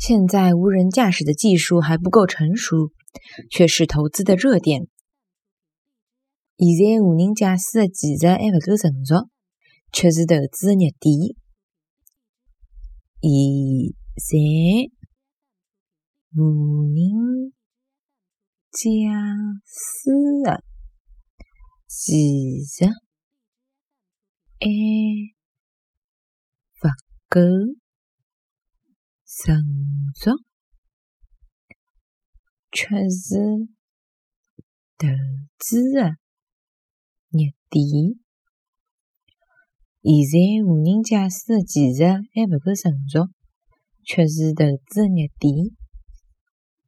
现在无人驾驶的技术还不够成熟，却是投资的热点。现在无人驾驶的技术还不够成熟，却是投资的热点。现在无人驾驶的技术还不够成熟，却是投资的热点。现在无人驾驶的技术还不够成熟，却是投资的热点。